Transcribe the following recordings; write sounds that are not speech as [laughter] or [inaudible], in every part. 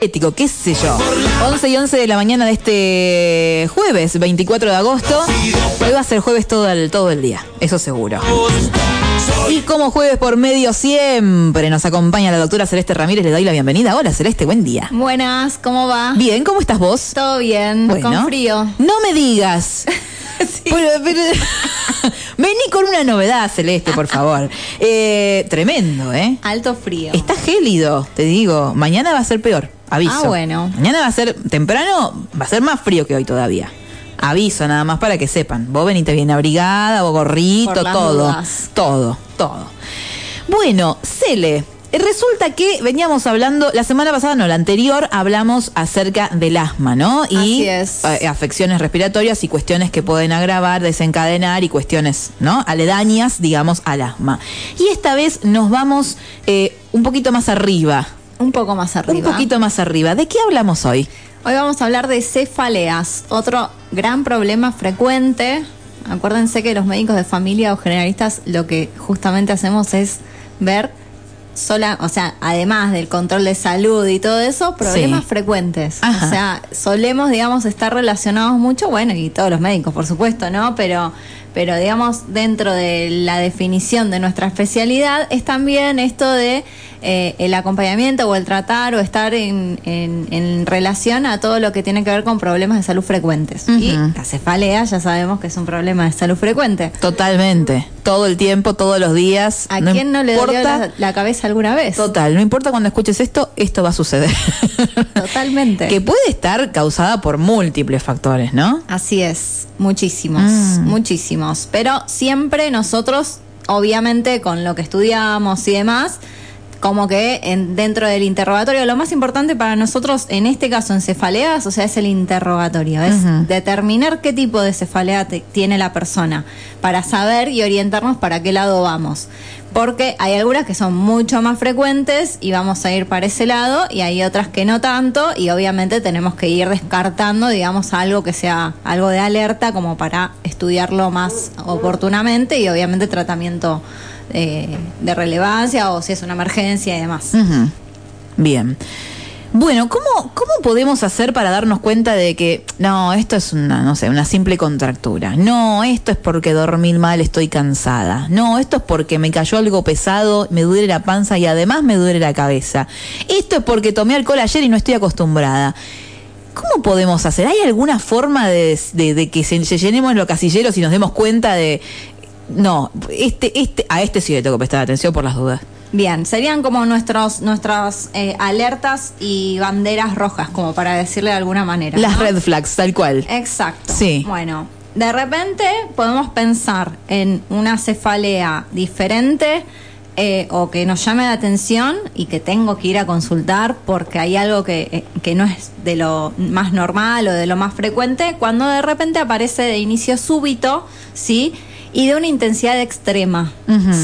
ético, qué sé yo. 11 y 11 de la mañana de este jueves, 24 de agosto. Hoy va a ser jueves todo el, todo el día, eso seguro. Y como jueves por medio siempre nos acompaña la doctora Celeste Ramírez, le doy la bienvenida. Hola Celeste, buen día. Buenas, ¿cómo va? Bien, ¿cómo estás vos? Todo bien, Bueno. con frío. No me digas. [laughs] Pero- pero- [laughs] Vení con una novedad, Celeste, por favor. [laughs] Eh, tremendo, ¿eh? Alto frío. Está gélido, te digo. Mañana va a ser peor. Aviso. Ah, bueno. Mañana va a ser temprano, va a ser más frío que hoy todavía. Aviso nada más para que sepan. Vos venite bien abrigada, vos gorrito, todo. dudas. Todo, todo. Bueno, Cele. Resulta que veníamos hablando, la semana pasada, no, la anterior, hablamos acerca del asma, ¿no? Y Así es. eh, afecciones respiratorias y cuestiones que pueden agravar, desencadenar y cuestiones, ¿no? Aledañas, digamos, al asma. Y esta vez nos vamos eh, un poquito más arriba. Un poco más arriba. Un poquito más arriba. ¿De qué hablamos hoy? Hoy vamos a hablar de cefaleas, otro gran problema frecuente. Acuérdense que los médicos de familia o generalistas lo que justamente hacemos es ver sola, o sea, además del control de salud y todo eso, problemas Sí. frecuentes. Ajá. O sea, solemos, digamos, estar relacionados mucho, bueno, y todos los médicos, por supuesto, ¿no? Pero, pero digamos, dentro de la definición de nuestra especialidad es también esto de eh, el acompañamiento o el tratar o estar en, en- en relación a todo lo que tiene que ver con problemas de salud frecuentes. Y la cefalea ya sabemos que es un problema de salud frecuente. Totalmente. Todo el tiempo, todos los días. ¿A quién no le dolió importa- la, la cabeza alguna vez? Total, no importa cuando escuches esto, esto va a suceder. Totalmente. [laughs] que puede estar causada por múltiples factores, ¿no? Así es, muchísimos, Mm. muchísimos. Pero siempre nosotros, obviamente con lo que estudiamos y demás, como que en- dentro del interrogatorio, lo más importante para nosotros en este caso en cefaleas, o sea, es el interrogatorio, es determinar qué tipo de cefalea te- tiene la persona, para saber y orientarnos para qué lado vamos. Porque hay algunas que son mucho más frecuentes y vamos a ir para ese lado y hay otras que no tanto y obviamente tenemos que ir descartando, digamos, algo que sea algo de alerta como para estudiarlo más oportunamente y obviamente tratamiento eh, de relevancia o si es una emergencia y demás. Bien. Bueno, ¿cómo, ¿cómo podemos hacer para darnos cuenta de que, no, esto es una, no sé, una simple contractura? No, esto es porque dormí mal, estoy cansada. No, esto es porque me cayó algo pesado, me duele la panza y además me duele la cabeza. Esto es porque tomé alcohol ayer y no estoy acostumbrada. ¿Cómo podemos hacer? ¿Hay alguna forma de, de- que se, se llenemos los casilleros y nos demos cuenta de, no, este, este, a este sí le tengo que prestar atención por las dudas? Bien, serían como nuestros, nuestras eh, alertas y banderas rojas, como para decirle de alguna manera. Las ¿no? red flags, tal cual. Exacto. Sí. Bueno, de repente podemos pensar en una cefalea diferente eh, o que nos llame la atención y que tengo que ir a consultar porque hay algo que, eh, que no es de lo más normal o de lo más frecuente, cuando de repente aparece de inicio súbito, ¿sí? Y de una intensidad extrema.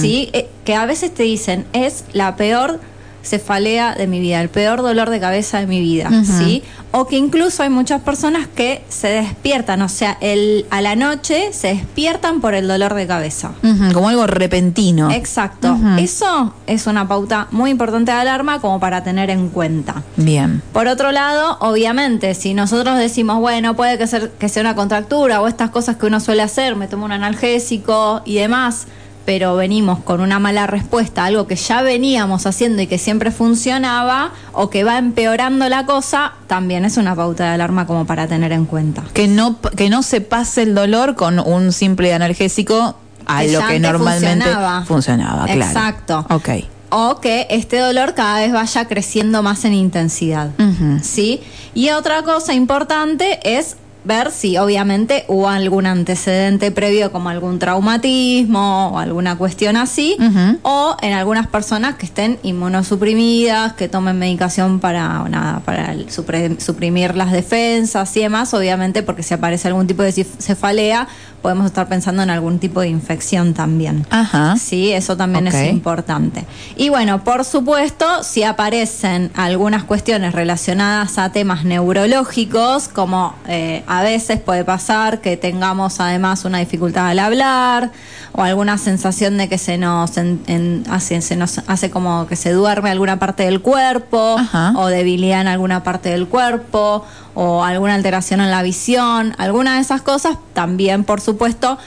¿sí? Eh, que a veces te dicen, es la peor cefalea de mi vida, el peor dolor de cabeza de mi vida. ¿sí? O que incluso hay muchas personas que se despiertan, o sea, el, a la noche se despiertan por el dolor de cabeza. Como algo repentino. Exacto. Eso es una pauta muy importante de alarma como para tener en cuenta. Bien. Por otro lado, obviamente, si nosotros decimos, bueno, puede que, ser, que sea una contractura o estas cosas que uno suele hacer, me tomo un analgésico y demás, pero venimos con una mala respuesta, algo que ya veníamos haciendo y que siempre funcionaba, o que va empeorando la cosa, también es una pauta de alarma como para tener en cuenta. Que no, que no se pase el dolor con un simple analgésico a Que lo que normalmente funcionaba. funcionaba, claro. Exacto. Ok. O que este dolor cada vez vaya creciendo más en intensidad. ¿sí? Y otra cosa importante es ver si obviamente hubo algún antecedente previo como algún traumatismo o alguna cuestión así, o en algunas personas que estén inmunosuprimidas, que tomen medicación para nada, para suprimir las defensas y demás, obviamente porque si aparece algún tipo de cef- cefalea, podemos estar pensando en algún tipo de infección también. Ajá. Sí, eso también es importante. Y bueno, por supuesto, si aparecen algunas cuestiones relacionadas a temas neurológicos, como eh, a veces puede pasar que tengamos además una dificultad al hablar o alguna sensación de que se nos, en- en- hace, se nos hace como que se duerme alguna parte del cuerpo Ajá. o debilidad en alguna parte del cuerpo o alguna alteración en la visión. Alguna de esas cosas también, por supuesto,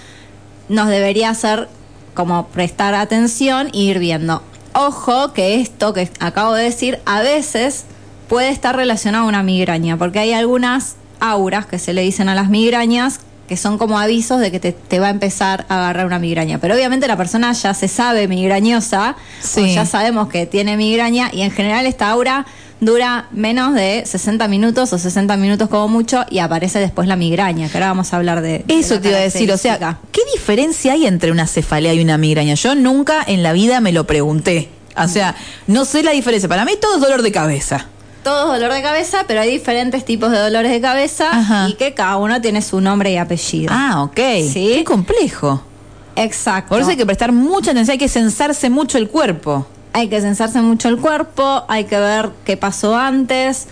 nos debería hacer como prestar atención e ir viendo. Ojo que esto que acabo de decir a veces puede estar relacionado a una migraña, porque hay algunas auras que se le dicen a las migrañas que son como avisos de que te, te va a empezar a agarrar una migraña. Pero obviamente la persona ya se sabe migrañosa, Sí. o ya sabemos que tiene migraña y en general esta aura dura menos de 60 minutos o 60 minutos como mucho y aparece después la migraña, que ahora vamos a hablar de... Eso te iba a decir, o sea. ¿qué diferencia hay entre una cefalea y una migraña? Yo nunca en la vida me lo pregunté. O sea, no sé la diferencia. Para mí todo es dolor de cabeza. Todo es dolor de cabeza, pero hay diferentes tipos de dolores de cabeza Ajá. y que cada uno tiene su nombre y apellido. Ah, ok. Sí. Qué complejo. Exacto. Por eso hay que prestar mucha atención, hay que censarse mucho el cuerpo. Hay que censarse mucho el cuerpo, hay que ver qué pasó antes,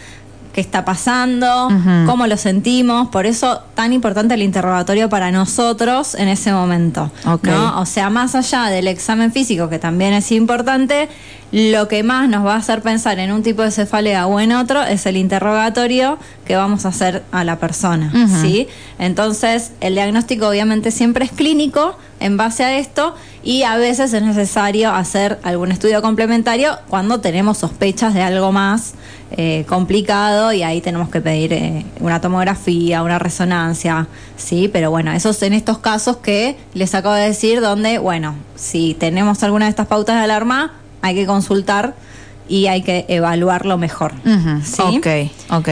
qué está pasando, cómo lo sentimos. Por eso tan importante el interrogatorio para nosotros en ese momento. ¿no? O sea, más allá del examen físico, que también es importante, lo que más nos va a hacer pensar en un tipo de cefalea o en otro es el interrogatorio que vamos a hacer a la persona. ¿sí? Entonces, el diagnóstico obviamente siempre es clínico en base a esto y a veces es necesario hacer algún estudio complementario cuando tenemos sospechas de algo más eh, complicado y ahí tenemos que pedir eh, una tomografía, una resonancia, sí, pero bueno, esos en estos casos que les acabo de decir donde, bueno, si tenemos alguna de estas pautas de alarma, hay que consultar y hay que evaluarlo mejor. ¿sí? Ok, ok.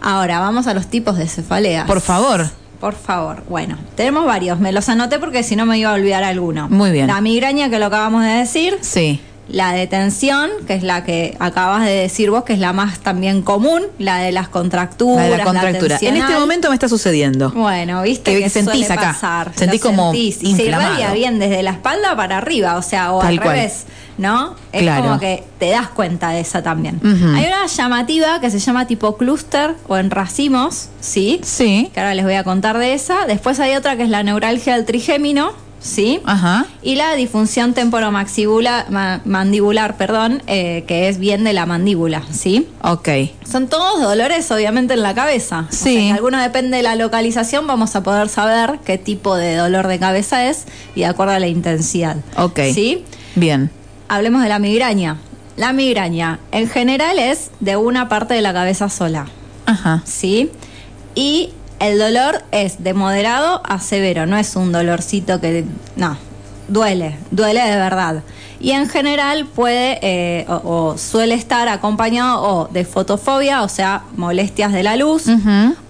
Ahora vamos a los tipos de cefaleas. Por favor. Por favor. Bueno, tenemos varios. Me los anoté porque si no me iba a olvidar alguno. Muy bien. La migraña que lo acabamos de decir. Sí. La de tensión, que es la que acabas de decir vos, que es la más también común. La de las contracturas. La de la contractura. en este momento me está sucediendo. Bueno, viste Que que, sentís suele acá. pasar. Sentís Lo como sentís. Y se irradia bien desde la espalda para arriba, o sea, o Tal al cual. revés, ¿no? Es Claro. como que te das cuenta de esa también. Hay una llamativa que se llama tipo clúster o en racimos, ¿sí? Sí. Que ahora les voy a contar de esa. Después hay otra que es la neuralgia del trigémino, ¿sí? Ajá. Y la disfunción temporomandibular, mandibular, perdón, eh, que es bien de la mandíbula, ¿sí? Ok. Son todos dolores, obviamente, en la cabeza. O Sí. sea, alguno depende de la localización, vamos a poder saber qué tipo de dolor de cabeza es y de acuerdo a la intensidad. Ok. ¿Sí? Bien. Hablemos de la migraña. La migraña, en general, es de una parte de la cabeza sola. Ajá. ¿sí? Y el dolor es de moderado a severo, no es un dolorcito que... No, duele, duele de verdad. Y en general puede eh, o, o suele estar acompañado o de fotofobia, o sea, molestias de la luz,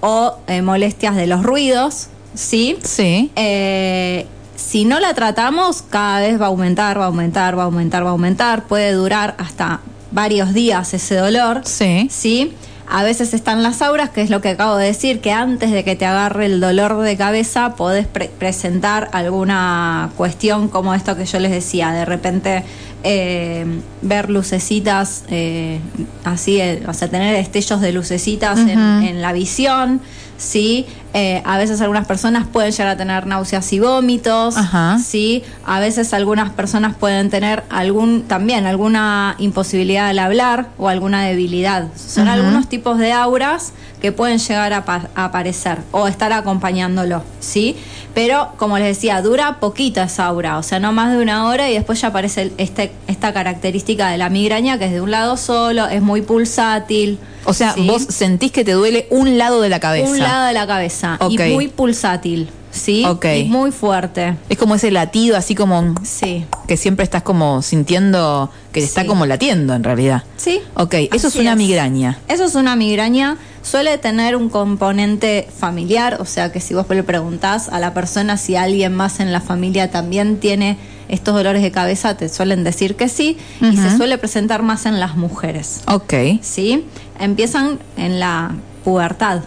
o eh, molestias de los ruidos, ¿sí? Sí. Eh, si no la tratamos, cada vez va a aumentar, va a aumentar, va a aumentar, va a aumentar. Puede durar hasta varios días ese dolor. Sí. ¿sí? A veces están las auras, que es lo que acabo de decir, que antes de que te agarre el dolor de cabeza podés pre- presentar alguna cuestión como esto que yo les decía, de repente eh, ver lucecitas, eh, así, eh, o sea, tener destellos de lucecitas en, la visión, ¿sí? Eh, a veces algunas personas pueden llegar a tener náuseas y vómitos, Ajá. ¿sí? A veces algunas personas pueden tener algún también alguna imposibilidad al hablar o alguna debilidad. Son algunos tipos de auras que pueden llegar a, pa- a aparecer o estar acompañándolo, ¿sí? Pero como les decía, dura poquito esa aura, o sea, no más de una hora y después ya aparece este, esta característica de la migraña que es de un lado solo, es muy pulsátil. O sea, ¿sí? vos sentís que te duele un lado de la cabeza. un lado de la cabeza Y muy pulsátil, ¿sí? Ok. Y muy fuerte. Es como ese latido así como Sí. que siempre estás como sintiendo que está como latiendo en realidad. Sí. Ok, eso es una migraña. Eso es una migraña. Suele tener un componente familiar, o sea que si vos le preguntás a la persona si alguien más en la familia también tiene estos dolores de cabeza, te suelen decir que sí, y se suele presentar más en las mujeres. Ok. ¿Sí? Empiezan en la pubertad.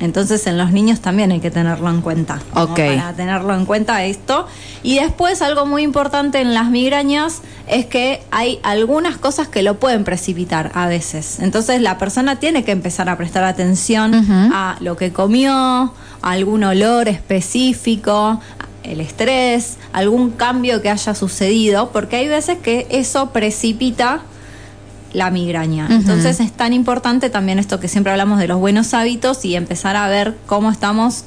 Entonces en los niños también hay que tenerlo en cuenta. Ok. Para tenerlo en cuenta esto. Y después algo muy importante en las migrañas es que hay algunas cosas que lo pueden precipitar a veces. Entonces la persona tiene que empezar a prestar atención a lo que comió, a algún olor específico, el estrés, algún cambio que haya sucedido, porque hay veces que eso precipita la migraña. Entonces es tan importante también esto que siempre hablamos de los buenos hábitos y empezar a ver cómo estamos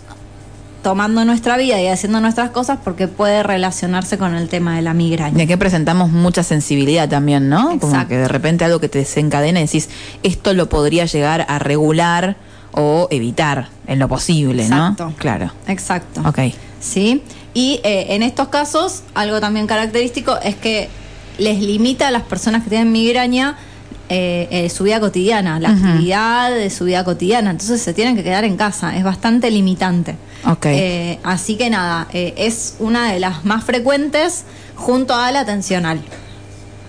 tomando nuestra vida y haciendo nuestras cosas porque puede relacionarse con el tema de la migraña. De que presentamos mucha sensibilidad también, ¿no? Como Exacto. que de repente algo que te desencadena y decís, esto lo podría llegar a regular o evitar en lo posible, Exacto. ¿no? Claro. Exacto. Ok. ¿Sí? Y eh, en estos casos, algo también característico es que les limita a las personas que tienen migraña eh, eh, su vida cotidiana, la actividad de su vida cotidiana. Entonces se tienen que quedar en casa. Es bastante limitante. Ok. Eh, así que nada, eh, es una de las más frecuentes junto a la tensional.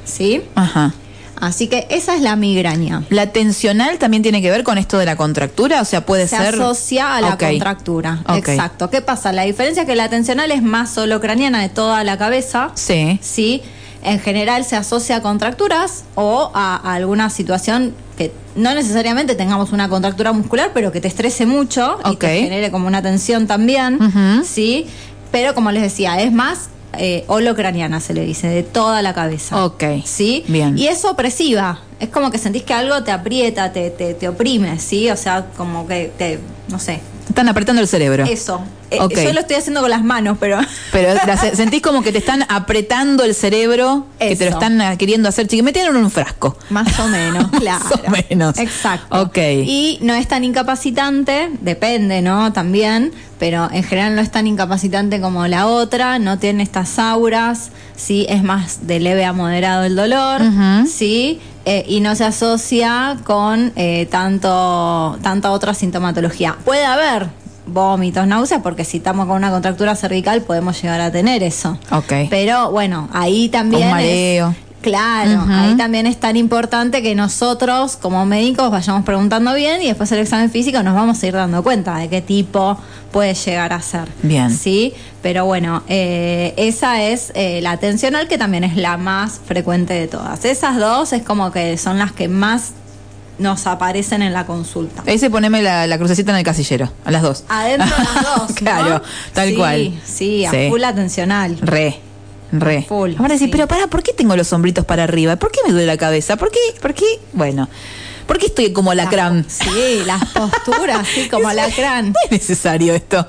¿Sí? Ajá. Así que esa es la migraña. ¿La tensional también tiene que ver con esto de la contractura? O sea, puede se ser. asocia a la contractura. Exacto. ¿Qué pasa? La diferencia es que la tensional es más solo craniana de toda la cabeza. Sí. Sí. En general se asocia a contracturas o a, a alguna situación que no necesariamente tengamos una contractura muscular, pero que te estrese mucho y Ok. te genere como una tensión también. Sí. Pero como les decía, es más eh, holocraniana, se le dice, de toda la cabeza. Ok. ¿Sí? Bien. Y es opresiva. Es como que sentís que algo te aprieta, te, te, te oprime, ¿sí? O sea, como que te, no sé, Están apretando el cerebro. eso. Eh. Yo lo estoy haciendo con las manos, pero... [laughs] Pero [laughs] sentís como que te están apretando el cerebro, que te lo están ah, queriendo hacer chiqui. Metieron en un frasco. Más o menos, claro. [laughs] Más o menos. Exacto. Ok. Y no es tan incapacitante, depende, ¿no? También, pero en general no es tan incapacitante como la otra, no tiene estas auras, sí, es más de leve a moderado el dolor, sí, eh, y no se asocia con eh, tanto, tanta otra sintomatología. Puede haber vómitos, náuseas, porque si estamos con una contractura cervical podemos llegar a tener eso. Ok. Pero bueno, ahí también. Un es- claro, ahí también es tan importante que nosotros, como médicos, vayamos preguntando bien y después el examen físico nos vamos a ir dando cuenta de qué tipo puede llegar a ser. Bien. Sí, pero bueno, eh, esa es eh, la tensional que también es la más frecuente de todas. Esas dos es como que son las que más nos aparecen en la consulta. Ese poneme la, la crucecita en el casillero, a las dos. Adentro las [laughs] dos. ¿no? claro, tal Sí, cual. Sí, a Sí. full atencional. Re, re. Full, Ahora decís, sí. pero pará, ¿por qué tengo los hombritos para arriba? ¿Por qué me duele la cabeza? ¿Por qué? ¿Por qué? Bueno, ¿por qué estoy como lacrán? Sí, las posturas, sí, [laughs] como alacrán. No es [laughs] necesario esto.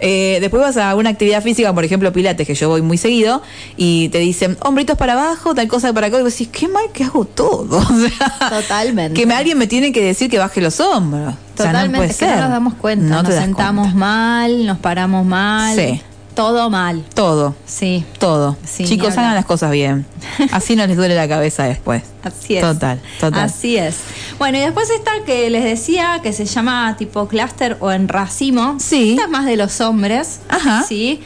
Eh, después vas a una actividad física, por ejemplo, Pilates, que yo voy muy seguido, y te dicen hombritos para abajo, tal cosa para acá, y vos decís, qué mal que hago todo. [laughs] O sea, Totalmente. Que me- alguien me tiene que decir que baje los hombros. O sea, no Totalmente, puede es que no ser. nos damos cuenta. No nos sentamos cuenta. mal, nos paramos mal. Sí. Todo mal. Todo, Sí, todo. Sí, Chicos, hagan las cosas bien. [laughs] Así no les duele la cabeza después. así es. Total, total. Así es. Bueno, y después está que les decía que se llama tipo clúster o en racimo. Sí. Esta es más de los hombres. Ajá. Sí.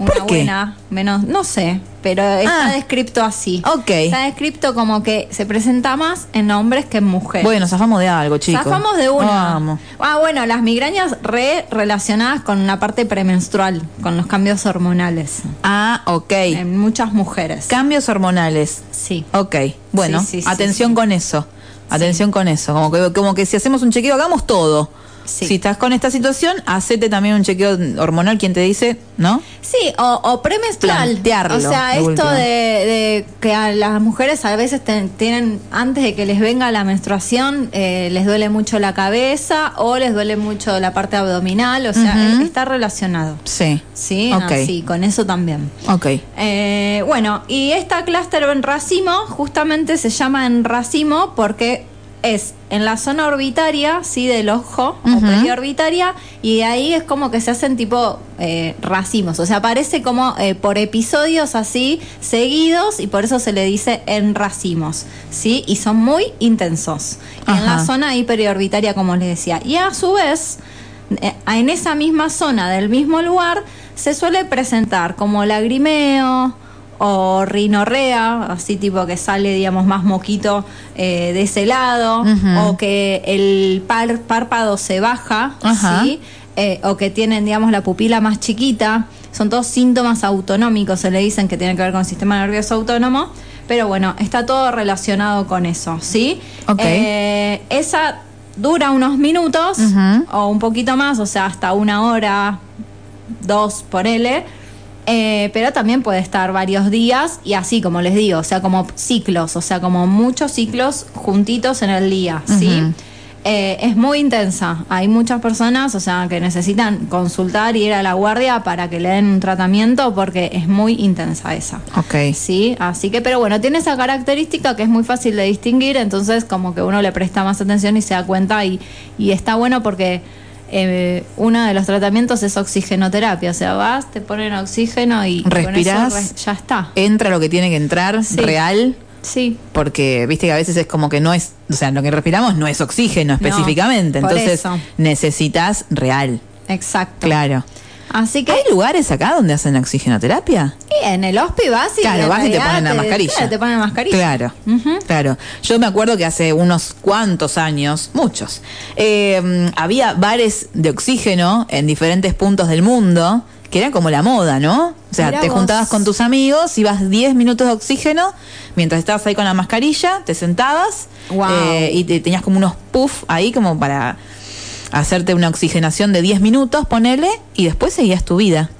Una ¿Por qué? buena, menos, no sé, pero está Ah. descrito así. Ok. Está descrito como que se presenta más en hombres que en mujeres. Bueno, zafamos de algo, chicos. Zafamos de una. Vamos. Ah, bueno, las migrañas re relacionadas con la parte premenstrual, con los cambios hormonales. Ah, ok. En muchas mujeres. Cambios hormonales. sí. Ok, bueno, Sí, sí, atención sí. con eso. Atención con eso. Como que, como que si hacemos un chequeo, hagamos todo. Sí. Si estás con esta situación, hacete también un chequeo hormonal. ¿Quién te dice? ¿No? Sí, o, o premenstrual. Plantearlo, O sea, de esto de, de que a las mujeres a veces ten- tienen, antes de que les venga la menstruación, eh, les duele mucho la cabeza o les duele mucho la parte abdominal. O sea, está relacionado. Sí. Sí, así, con eso también. Ok. Eh, bueno, y esta clúster en racimo justamente se llama en racimo porque es en la zona orbitaria, sí, del ojo, o y ahí es como que se hacen tipo eh, racimos, o sea, aparece como eh, por episodios así seguidos y por eso se le dice en racimos, sí, y son muy intensos. Y en la zona hiperiorbitaria, como les decía, y a su vez eh, en esa misma zona del mismo lugar se suele presentar como lagrimeo o rinorrea, así tipo que sale, digamos, más moquito eh, de ese lado, o que el párpado se baja, ¿sí? Eh, o que tienen, digamos, la pupila más chiquita. Son todos síntomas autonómicos, se le dicen que tienen que ver con el sistema nervioso autónomo. Pero bueno, está todo relacionado con eso, ¿sí? Eh, esa dura unos minutos o un poquito más, o sea, hasta una hora, dos por L. Eh, pero también puede estar varios días y así, como les digo, o sea, como ciclos, o sea, como muchos ciclos juntitos en el día, ¿sí? Eh, es muy intensa. Hay muchas personas, o sea, que necesitan consultar y ir a la guardia para que le den un tratamiento porque es muy intensa esa. Ok. Sí, así que, pero bueno, tiene esa característica que es muy fácil de distinguir, entonces como que uno le presta más atención y se da cuenta y, y está bueno porque eh, uno de los tratamientos es oxigenoterapia, o sea, vas, te ponen oxígeno y respiras, ya está. Entra lo que tiene que entrar, real. Sí. Porque viste que a veces es como que no es, o sea, lo que respiramos no es oxígeno específicamente, entonces necesitas real. Exacto. Claro. Así que ¿Hay lugares acá donde hacen oxigenoterapia? Y en el hospi vas y claro, vas y te ponen la mascarilla. Claro, te ponen la mascarilla. Claro, claro. Yo me acuerdo que hace unos cuantos años, muchos, eh, había bares de oxígeno en diferentes puntos del mundo que era como la moda, ¿no? O sea, te juntabas con tus amigos, ibas 10 minutos de oxígeno, mientras estabas ahí con la mascarilla, te sentabas eh, y te, tenías como unos puff ahí como para hacerte una oxigenación de 10 minutos, ponele, y después seguías tu vida.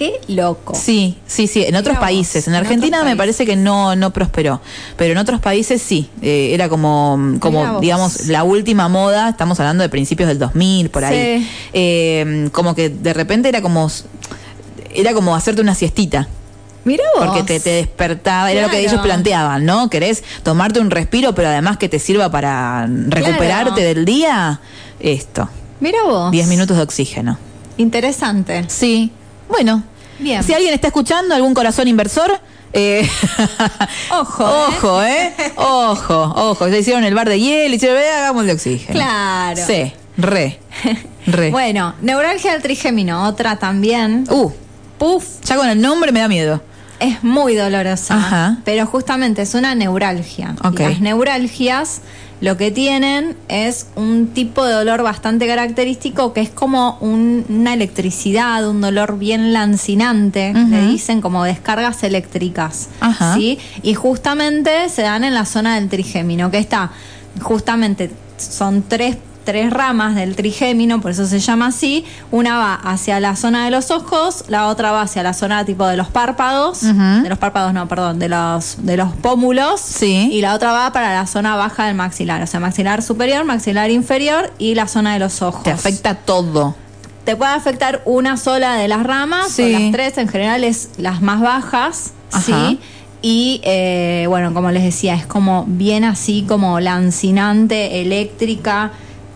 Qué loco. Sí, sí, sí, en otros países. En Argentina me parece que no, no prosperó, pero en otros países sí. Eh, era como, como digamos, la última moda, estamos hablando de principios del 2000, por ahí. Eh, como que de repente era como, era como hacerte una siestita. Mira vos. Porque te, despertaba, era lo que ellos planteaban, ¿no? Querés tomarte un respiro, pero además que te sirva para recuperarte del día, esto. Mira vos. 10 minutos de oxígeno. Interesante. Sí. Bueno, Bien. si alguien está escuchando, algún corazón inversor, eh, [laughs] ojo, ojo, ¿eh? Ojo, ojo. Se hicieron el bar de hielo, hicieron, hagamos de oxígeno. Claro. Sí, re, re. [laughs] bueno, neuralgia del trigémino, otra también. Uh, puf. Ya con el nombre me da miedo. Es muy dolorosa, Ajá. pero justamente es una neuralgia. Las neuralgias lo que tienen es un tipo de dolor bastante característico que es como una electricidad, un dolor bien lancinante, le dicen como descargas eléctricas. ¿sí? Y justamente se dan en la zona del trigémino, que está justamente, son tres tres ramas del trigémino, por eso se llama así. Una va hacia la zona de los ojos, la otra va hacia la zona tipo de los párpados, de los párpados no, perdón, de los de los pómulos, sí. y la otra va para la zona baja del maxilar, o sea, maxilar superior, maxilar inferior y la zona de los ojos. Te afecta todo. Te puede afectar una sola de las ramas, o las tres en general es las más bajas, sí. Y eh, bueno, como les decía, es como bien así como lancinante, eléctrica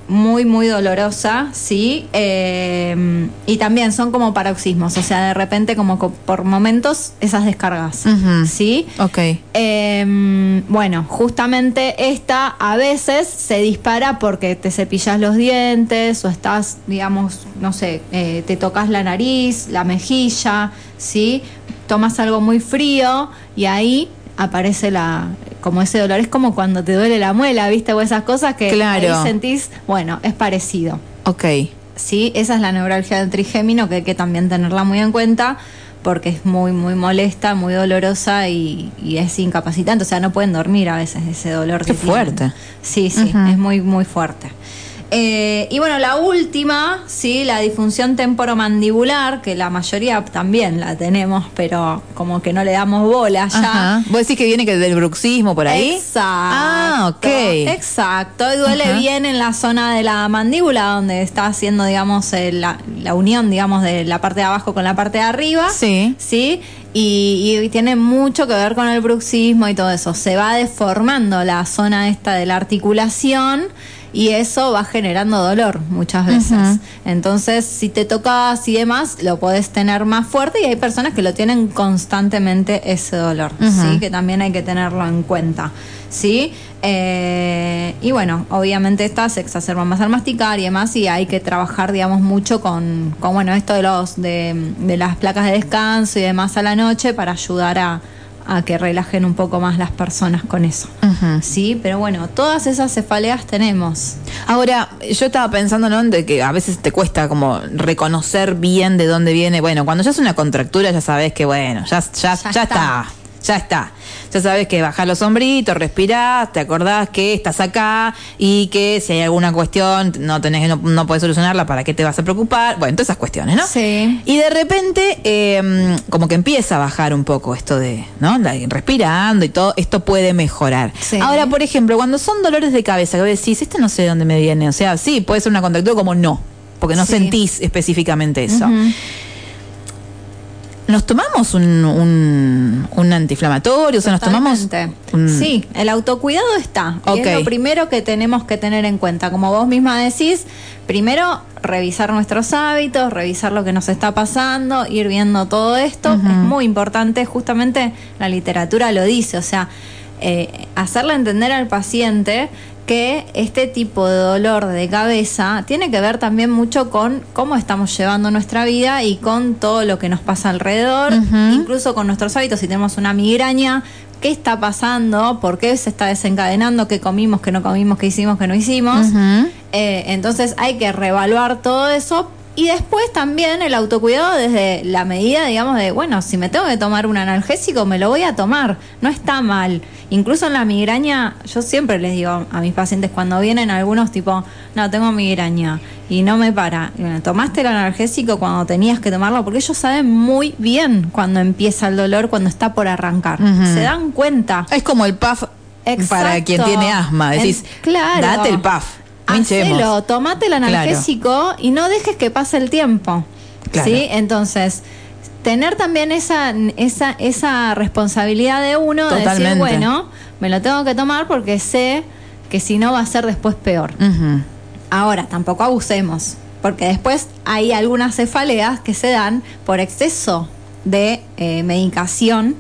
muy, muy dolorosa, sí. Eh, y también son como paroxismos, o sea, de repente como por momentos esas descargas, ¿sí? Ok. Eh, bueno, justamente esta a veces se dispara porque te cepillas los dientes o estás, digamos, no sé, eh, te tocas la nariz, la mejilla, ¿sí? Tomas algo muy frío y ahí aparece la como ese dolor es como cuando te duele la muela, ¿viste? O esas cosas que claro. ahí sentís, bueno, es parecido. Ok. Sí, esa es la neuralgia del trigémino que hay que también tenerla muy en cuenta porque es muy, muy molesta, muy dolorosa y, es incapacitante. O sea, no pueden dormir a veces ese dolor. Qué fuerte. Sí, sí, es muy, muy fuerte. Eh, y bueno, la última, sí, la disfunción temporomandibular, que la mayoría también la tenemos, pero como que no le damos bola ya. Ajá. ¿Vos decís que viene que del bruxismo por ahí? Exacto. Ah, ok. Exacto. Y duele bien en la zona de la mandíbula, donde está haciendo, digamos, eh, la, la, unión, digamos, de la parte de abajo con la parte de arriba. Sí. Sí. Y, y, tiene mucho que ver con el bruxismo y todo eso. Se va deformando la zona esta de la articulación y eso va generando dolor muchas veces. Entonces, si te tocas y demás, lo podés tener más fuerte y hay personas que lo tienen constantemente ese dolor, ¿sí? Que también hay que tenerlo en cuenta. ¿sí? Eh, y bueno, obviamente esta se exacerba más al masticar y demás, y hay que trabajar, digamos, mucho con, con bueno, esto de los de, de, las placas de descanso y demás a la noche para ayudar a, a que relajen un poco más las personas con eso. Sí, pero bueno, todas esas cefaleas tenemos. Ahora, yo estaba pensando, ¿no? De que a veces te cuesta como reconocer bien de dónde viene. Bueno, cuando ya es una contractura, ya sabes que, bueno, ya, ya, ya, está ya está. Ya sabes que bajás los hombritos, respirás, te acordás que estás acá y que si hay alguna cuestión no tenés, no, no podés solucionarla, ¿para qué te vas a preocupar? Bueno, todas esas cuestiones, ¿no? Sí. Y de repente, eh, como que empieza a bajar un poco esto de, ¿no? Respirando y todo, esto puede mejorar. Sí. Ahora, por ejemplo, cuando son dolores de cabeza, que vos decís, este no sé de dónde me viene, o sea, sí, puede ser una contractura como no, porque no Sí. sentís específicamente eso. Ujú. ¿Nos tomamos un, un, un antiinflamatorio? O sea, nos tomamos. Un- Sí, el autocuidado está. Y es lo primero que tenemos que tener en cuenta. Como vos misma decís, primero revisar nuestros hábitos, revisar lo que nos está pasando, ir viendo todo esto. Es muy importante, justamente la literatura lo dice, o sea, eh, hacerle entender al paciente que este tipo de dolor de cabeza tiene que ver también mucho con cómo estamos llevando nuestra vida y con todo lo que nos pasa alrededor, incluso con nuestros hábitos. Si tenemos una migraña, ¿qué está pasando? ¿Por qué se está desencadenando? ¿Qué comimos? ¿Qué no comimos? ¿Qué hicimos? ¿Qué no hicimos? Eh, entonces hay que reevaluar todo eso. Y después también el autocuidado desde la medida, digamos, de, bueno, si me tengo que tomar un analgésico, me lo voy a tomar. No está mal. Incluso en la migraña, yo siempre les digo a mis pacientes cuando vienen algunos tipo, no, tengo migraña y no me para. Bueno, ¿Tomaste el analgésico cuando tenías que tomarlo? Porque ellos saben muy bien cuando empieza el dolor, cuando está por arrancar. Se dan cuenta. Es como el puff para quien tiene asma. Decís, En- claro. date el puff. Hacelo, tomate el analgésico y no dejes que pase el tiempo. Claro. ¿Sí? Entonces, tener también esa, esa, esa responsabilidad de uno de decir, bueno, me lo tengo que tomar porque sé que si no va a ser después peor. Ahora, tampoco abusemos, porque después hay algunas cefaleas que se dan por exceso de eh, medicación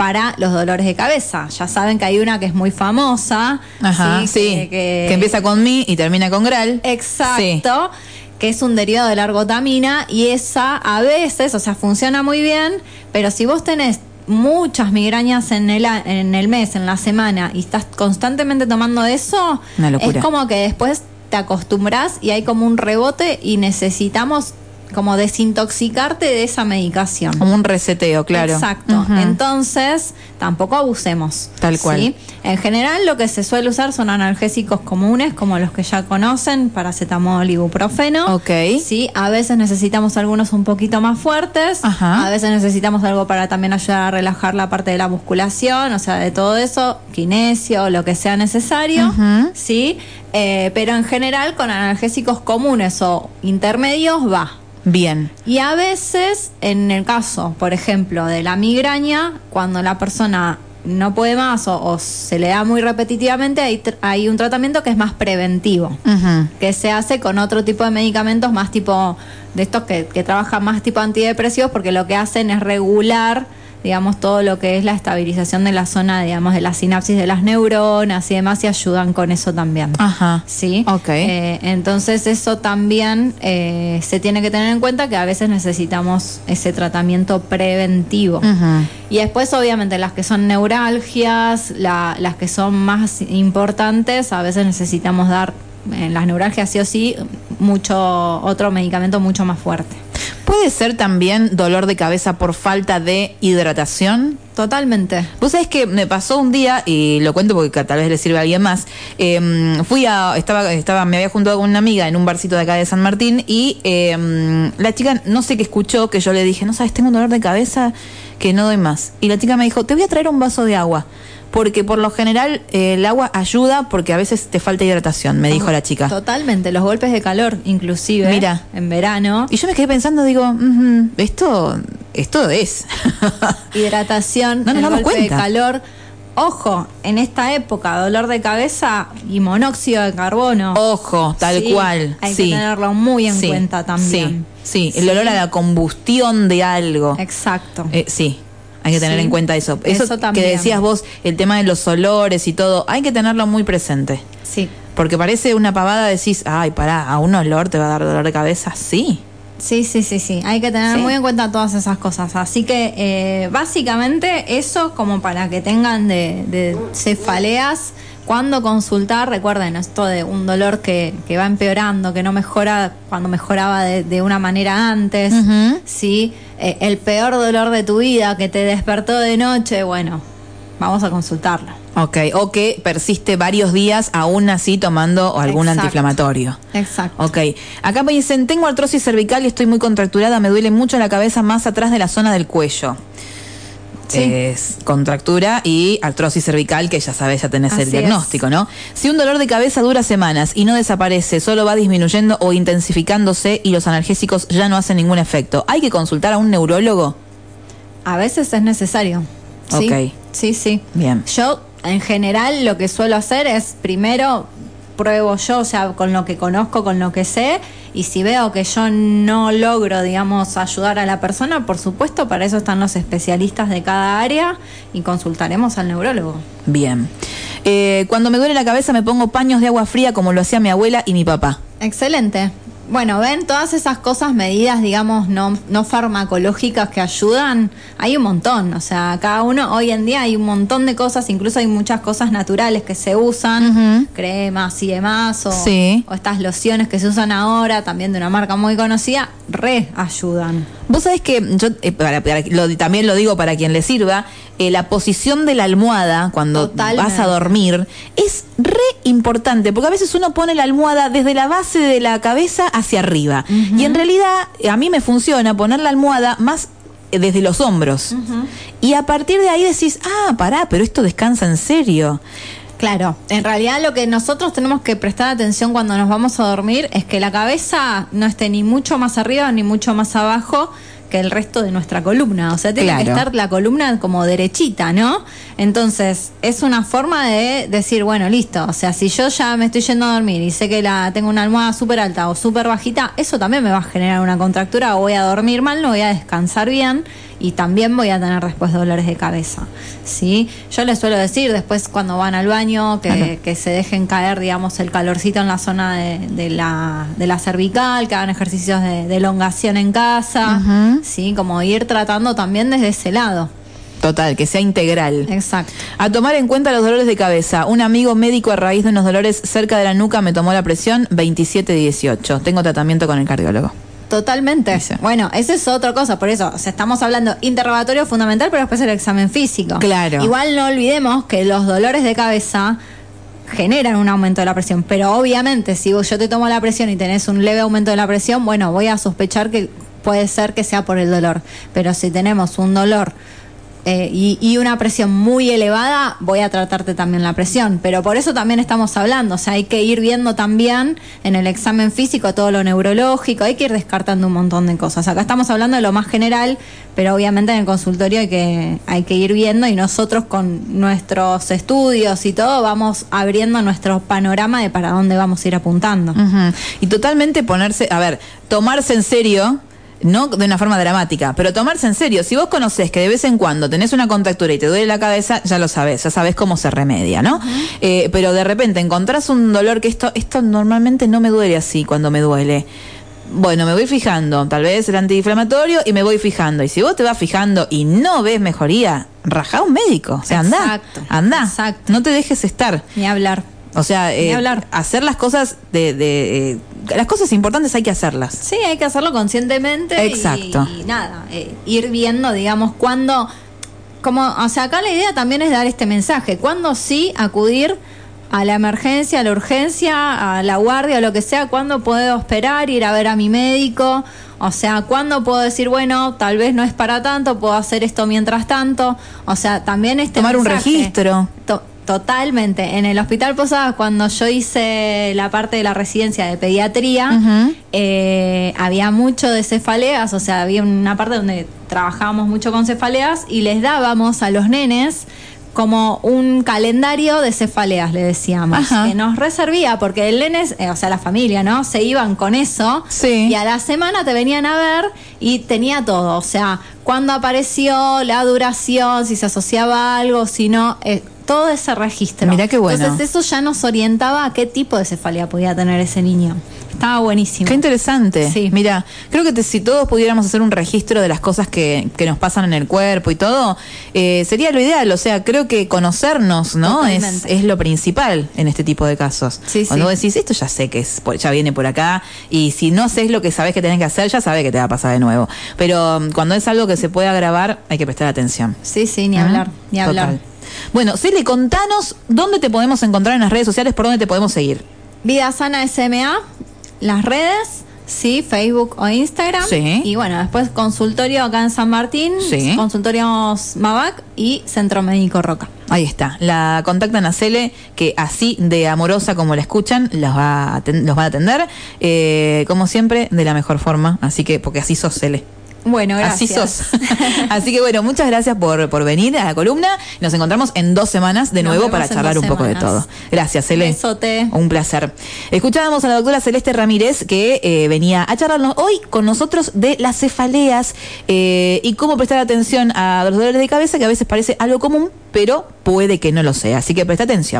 para los dolores de cabeza. Ya saben que hay una que es muy famosa. Ajá, sí. Que, Que, que- empieza con mi y termina con Gral. Exacto. Que es un derivado de la ergotamina y esa a veces, o sea, funciona muy bien, pero si vos tenés muchas migrañas en el, en el mes, en la semana, y estás constantemente tomando eso, es como que después te acostumbras y hay como un rebote y necesitamos como desintoxicarte de esa medicación. Como un reseteo, claro. Exacto. Entonces, tampoco abusemos. Tal cual. ¿sí? En general, lo que se suele usar son analgésicos comunes, como los que ya conocen, paracetamol, ibuprofeno. Ok. Sí, a veces necesitamos algunos un poquito más fuertes. Ajá. A veces necesitamos algo para también ayudar a relajar la parte de la musculación, o sea, de todo eso, kinesio, lo que sea necesario. Sí. Eh, pero en general, con analgésicos comunes o intermedios va. Bien. Y a veces, en el caso, por ejemplo, de la migraña, cuando la persona no puede más o, o se le da muy repetitivamente, hay, tr- hay un tratamiento que es más preventivo, que se hace con otro tipo de medicamentos más tipo, de estos que, que trabajan más tipo antidepresivos, porque lo que hacen es regular digamos, todo lo que es la estabilización de la zona, digamos, de la sinapsis de las neuronas y demás, y ayudan con eso también. Ajá. ¿sí? Ok. Eh, entonces eso también eh, se tiene que tener en cuenta que a veces necesitamos ese tratamiento preventivo. Y después obviamente las que son neuralgias, la- las que son más importantes, a veces necesitamos dar en las neuralgias sí o sí mucho otro medicamento mucho más fuerte. ¿Puede ser también dolor de cabeza por falta de hidratación? Totalmente. Vos sabés que me pasó un día, y lo cuento porque tal vez le sirve a alguien más. eh, fui a, estaba, estaba, me había juntado con una amiga en un barcito de acá de San Martín y eh, la chica no sé qué escuchó que yo le dije, no sabes, tengo un dolor de cabeza que no doy más. Y la chica me dijo, te voy a traer un vaso de agua. Porque por lo general eh, el agua ayuda porque a veces te falta hidratación, me dijo la chica. Totalmente. Los golpes de calor, inclusive. Mira. En verano. Y yo me quedé pensando, digo, "Ujú, esto, esto es. [laughs] hidratación, No nos el damos golpe cuenta. de calor. Ojo, en esta época, dolor de cabeza y monóxido de carbono. Ojo, tal Sí, cual. Hay sí. que tenerlo muy en Sí, cuenta también. Sí, sí, el olor a la combustión de algo. Exacto. Eh, sí, hay que tener Sí. en cuenta eso. Eso, Eso que decías vos, el tema de los olores y todo, hay que tenerlo muy presente. sí. Porque parece una pavada, decís, ay, pará, a un olor te va a dar dolor de cabeza. Sí. Sí, sí, sí, sí. Hay que tener Sí. muy en cuenta todas esas cosas. Así que eh, básicamente eso como para que tengan de, de cefaleas. Cuando consultar, recuerden esto de un dolor que, que va empeorando, que no mejora cuando mejoraba de, de una manera antes. ¿sí? Eh, el peor dolor de tu vida que te despertó de noche, bueno, vamos a consultarlo. Ok, o que persiste varios días aún así tomando algún Exacto. antiinflamatorio. Exacto. Ok, acá me dicen, tengo artrosis cervical y estoy muy contracturada, me duele mucho la cabeza más atrás de la zona del cuello. Sí. Es contractura y artrosis cervical, que ya sabes, ya tenés Así el es. diagnóstico, ¿no? Si un dolor de cabeza dura semanas y no desaparece, solo va disminuyendo o intensificándose y los analgésicos ya no hacen ningún efecto, ¿hay que consultar a un neurólogo? A veces es necesario. ¿sí? Ok. Sí, sí. Bien. Yo, en general, lo que suelo hacer es primero pruebo yo, o sea, con lo que conozco, con lo que sé, y si veo que yo no logro, digamos, ayudar a la persona, por supuesto, para eso están los especialistas de cada área y consultaremos al neurólogo. Bien. Eh, cuando me duele la cabeza me pongo paños de agua fría como lo hacía mi abuela y mi papá. Excelente. Bueno, ven todas esas cosas, medidas, digamos, no, no farmacológicas que ayudan, hay un montón. O sea, cada uno, hoy en día hay un montón de cosas, incluso hay muchas cosas naturales que se usan, Ujú. cremas y demás, o, Sí. o estas lociones que se usan ahora, también de una marca muy conocida, re ayudan. Vos sabés que yo eh, para- para- lo- también lo digo para quien le sirva, eh, la posición de la almohada cuando Totalmente. vas a dormir es re importante, porque a veces uno pone la almohada desde la base de la cabeza hacia arriba. Y en realidad a mí me funciona poner la almohada más eh, desde los hombros. Y a partir de ahí decís, ah, pará, pero esto descansa en serio. Claro, en realidad lo que nosotros tenemos que prestar atención cuando nos vamos a dormir es que la cabeza no esté ni mucho más arriba ni mucho más abajo que el resto de nuestra columna. O sea, tiene que estar la columna como derechita, ¿no? Entonces, es una forma de decir, bueno, listo. O sea, si yo ya me estoy yendo a dormir y sé que la tengo una almohada súper alta o súper bajita, eso también me va a generar una contractura o voy a dormir mal, no voy a descansar bien y también voy a tener después dolores de cabeza. ¿sí? Yo les suelo decir después cuando van al baño que, que se dejen caer, digamos, el calorcito en la zona de, de la, de la cervical, que hagan ejercicios de, de elongación en casa. ¿sí? como ir tratando también desde ese lado. Total, que sea integral. Exacto. A tomar en cuenta los dolores de cabeza. Un amigo médico a raíz de unos dolores cerca de la nuca me tomó la presión 27-18. Tengo tratamiento con el cardiólogo. Totalmente. Bueno, esa es otra cosa, por eso, o sea, estamos hablando interrogatorio fundamental, pero después el examen físico. Claro. Igual no olvidemos que los dolores de cabeza generan un aumento de la presión, pero obviamente si vos- yo te tomo la presión y tenés un leve aumento de la presión, bueno, voy a sospechar que puede ser que sea por el dolor, pero si tenemos un dolor eh, y, y una presión muy elevada, voy a tratarte también la presión. Pero por eso también estamos hablando, o sea, hay que ir viendo también en el examen físico todo lo neurológico, hay que ir descartando un montón de cosas. Acá estamos hablando de lo más general, pero obviamente en el consultorio hay que, hay que ir viendo y nosotros con nuestros estudios y todo vamos abriendo nuestro panorama de para dónde vamos a ir apuntando. Y totalmente ponerse, a ver, tomarse en serio, no de una forma dramática, pero tomarse en serio. Si vos conocés que de vez en cuando tenés una contractura y te duele la cabeza, ya lo sabés, ya sabés cómo se remedia, ¿no? Eh, pero de repente encontrás un dolor que esto, esto normalmente no me duele así cuando me duele. Bueno, me voy fijando, tal vez el antiinflamatorio y me voy fijando. Y si vos te vas fijando y no ves mejoría, rajá un médico. O sea, anda, Exacto, anda, exacto. no te dejes estar. Ni hablar. O sea, eh, hablar. hacer las cosas de, de, eh, las cosas importantes hay que hacerlas. Sí, hay que hacerlo conscientemente. Exacto. Y, nada, eh, ir viendo, digamos, cuándo. Como, o sea, acá la idea también es dar este mensaje. Cuándo sí acudir a la emergencia, a la urgencia, a la guardia, o lo que sea, cuándo puedo esperar, ir a ver a mi médico. O sea, cuándo puedo decir, bueno, tal vez no es para tanto, puedo hacer esto mientras tanto. O sea, también este Tomar un registro. To- Totalmente. En el Hospital Posadas, cuando yo hice la parte de la residencia de pediatría, eh, había mucho de cefaleas, o sea, había una parte donde trabajábamos mucho con cefaleas y les dábamos a los nenes como un calendario de cefaleas, le decíamos, Ajá. que nos reservía, porque el nene, eh, o sea, la familia, ¿no? Se iban con eso Sí. y a la semana te venían a ver y tenía todo, o sea, cuándo apareció, la duración, si se asociaba a algo, si no, eh, todo ese registro. Mirá qué bueno. Entonces eso ya nos orientaba a qué tipo de cefalea podía tener ese niño. Estaba buenísimo. Qué interesante. Sí. Mira, creo que te- si todos pudiéramos hacer un registro de las cosas que, que nos pasan en el cuerpo y todo, eh, sería lo ideal. O sea, creo que conocernos, ¿no? Es, lo principal en este tipo de casos. Sí, Cuando sí. vos decís, esto ya sé que es, ya viene por acá, y si no sé lo que sabés que tenés que hacer, ya sabés que te va a pasar de nuevo. Pero um, cuando es algo que se puede agravar, hay que prestar atención. Sí, sí, ni ¿Ah? hablar, ni hablar. Bueno, Cele, contanos dónde te podemos encontrar en las redes sociales, por dónde te podemos seguir. Vida Sana SMA, las redes, sí, Facebook o Instagram. Sí. Y bueno, después consultorio acá en San Martín, Sí. consultorios Mabac y Centro Médico Roca. Ahí está. La contactan a Cele, que así de amorosa como la escuchan, los va a, los va a atender, eh, como siempre, de la mejor forma. Así que, porque así sos, Cele. Bueno, Así gracias. sos. [laughs] así que bueno, muchas gracias por, por venir a la columna. Nos encontramos en dos semanas de Nos nuevo para charlar un poco de todo. Gracias, Cele. Besote. Un placer. Escuchábamos a la doctora Celeste Ramírez que eh, venía a charlarnos hoy con nosotros de las cefaleas eh, y cómo prestar atención a los dolores de cabeza que a veces parece algo común, pero puede que no lo sea. Así que presta atención.